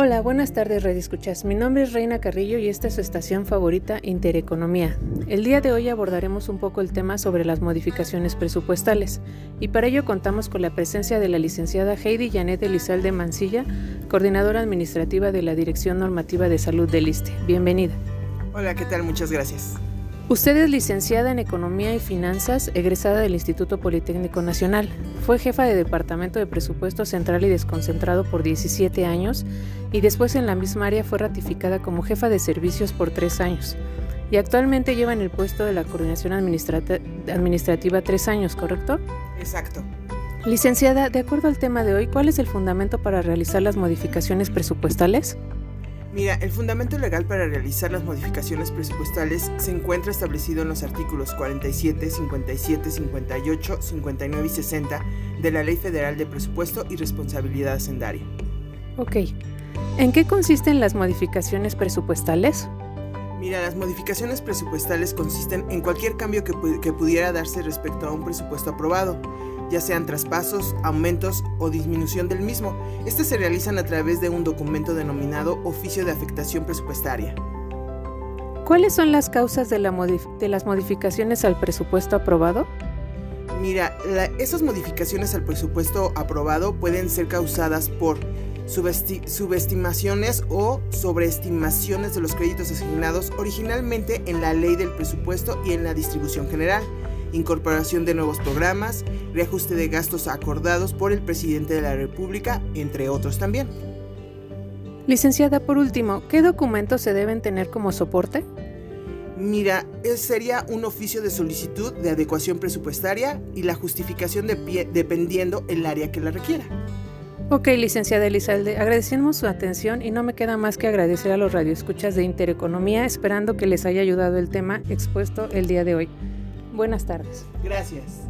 Hola, buenas tardes, Radio Escuchas. Mi nombre es Reina Carrillo y esta es su estación favorita, Intereconomía. El día de hoy abordaremos un poco el tema sobre las modificaciones presupuestales y para ello contamos con la presencia de la licenciada Heidi Janet Elizalde Mancilla, coordinadora administrativa de la Dirección Normativa de Salud del ISTE. Bienvenida. Hola, ¿qué tal? Muchas gracias. Usted es licenciada en Economía y Finanzas, egresada del Instituto Politécnico Nacional. Fue jefa de Departamento de Presupuesto Central y Desconcentrado por 17 años y después en la misma área fue ratificada como jefa de servicios por tres años. Y actualmente lleva en el puesto de la Coordinación Administrativa tres años, ¿correcto? Exacto. Licenciada, de acuerdo al tema de hoy, ¿cuál es el fundamento para realizar las modificaciones presupuestales? Mira, el fundamento legal para realizar las modificaciones presupuestales se encuentra establecido en los artículos 47, 57, 58, 59 y 60 de la Ley Federal de Presupuesto y Responsabilidad Hacendaria. Ok. ¿En qué consisten las modificaciones presupuestales? Mira, las modificaciones presupuestales consisten en cualquier cambio que, que pudiera darse respecto a un presupuesto aprobado ya sean traspasos, aumentos o disminución del mismo. Estas se realizan a través de un documento denominado Oficio de Afectación Presupuestaria. ¿Cuáles son las causas de, las modificaciones al presupuesto aprobado? Mira, esas modificaciones al presupuesto aprobado pueden ser causadas por subestimaciones o sobreestimaciones de los créditos asignados originalmente en la ley del presupuesto y en la distribución general incorporación de nuevos programas, reajuste de gastos acordados por el presidente de la República, entre otros también. Licenciada, por último, ¿qué documentos se deben tener como soporte? Mira, sería un oficio de solicitud de adecuación presupuestaria y la justificación de pie, dependiendo el área que la requiera. Ok, licenciada Elizalde, agradecemos su atención y no me queda más que agradecer a los radioescuchas de Intereconomía, esperando que les haya ayudado el tema expuesto el día de hoy. Buenas tardes. Gracias.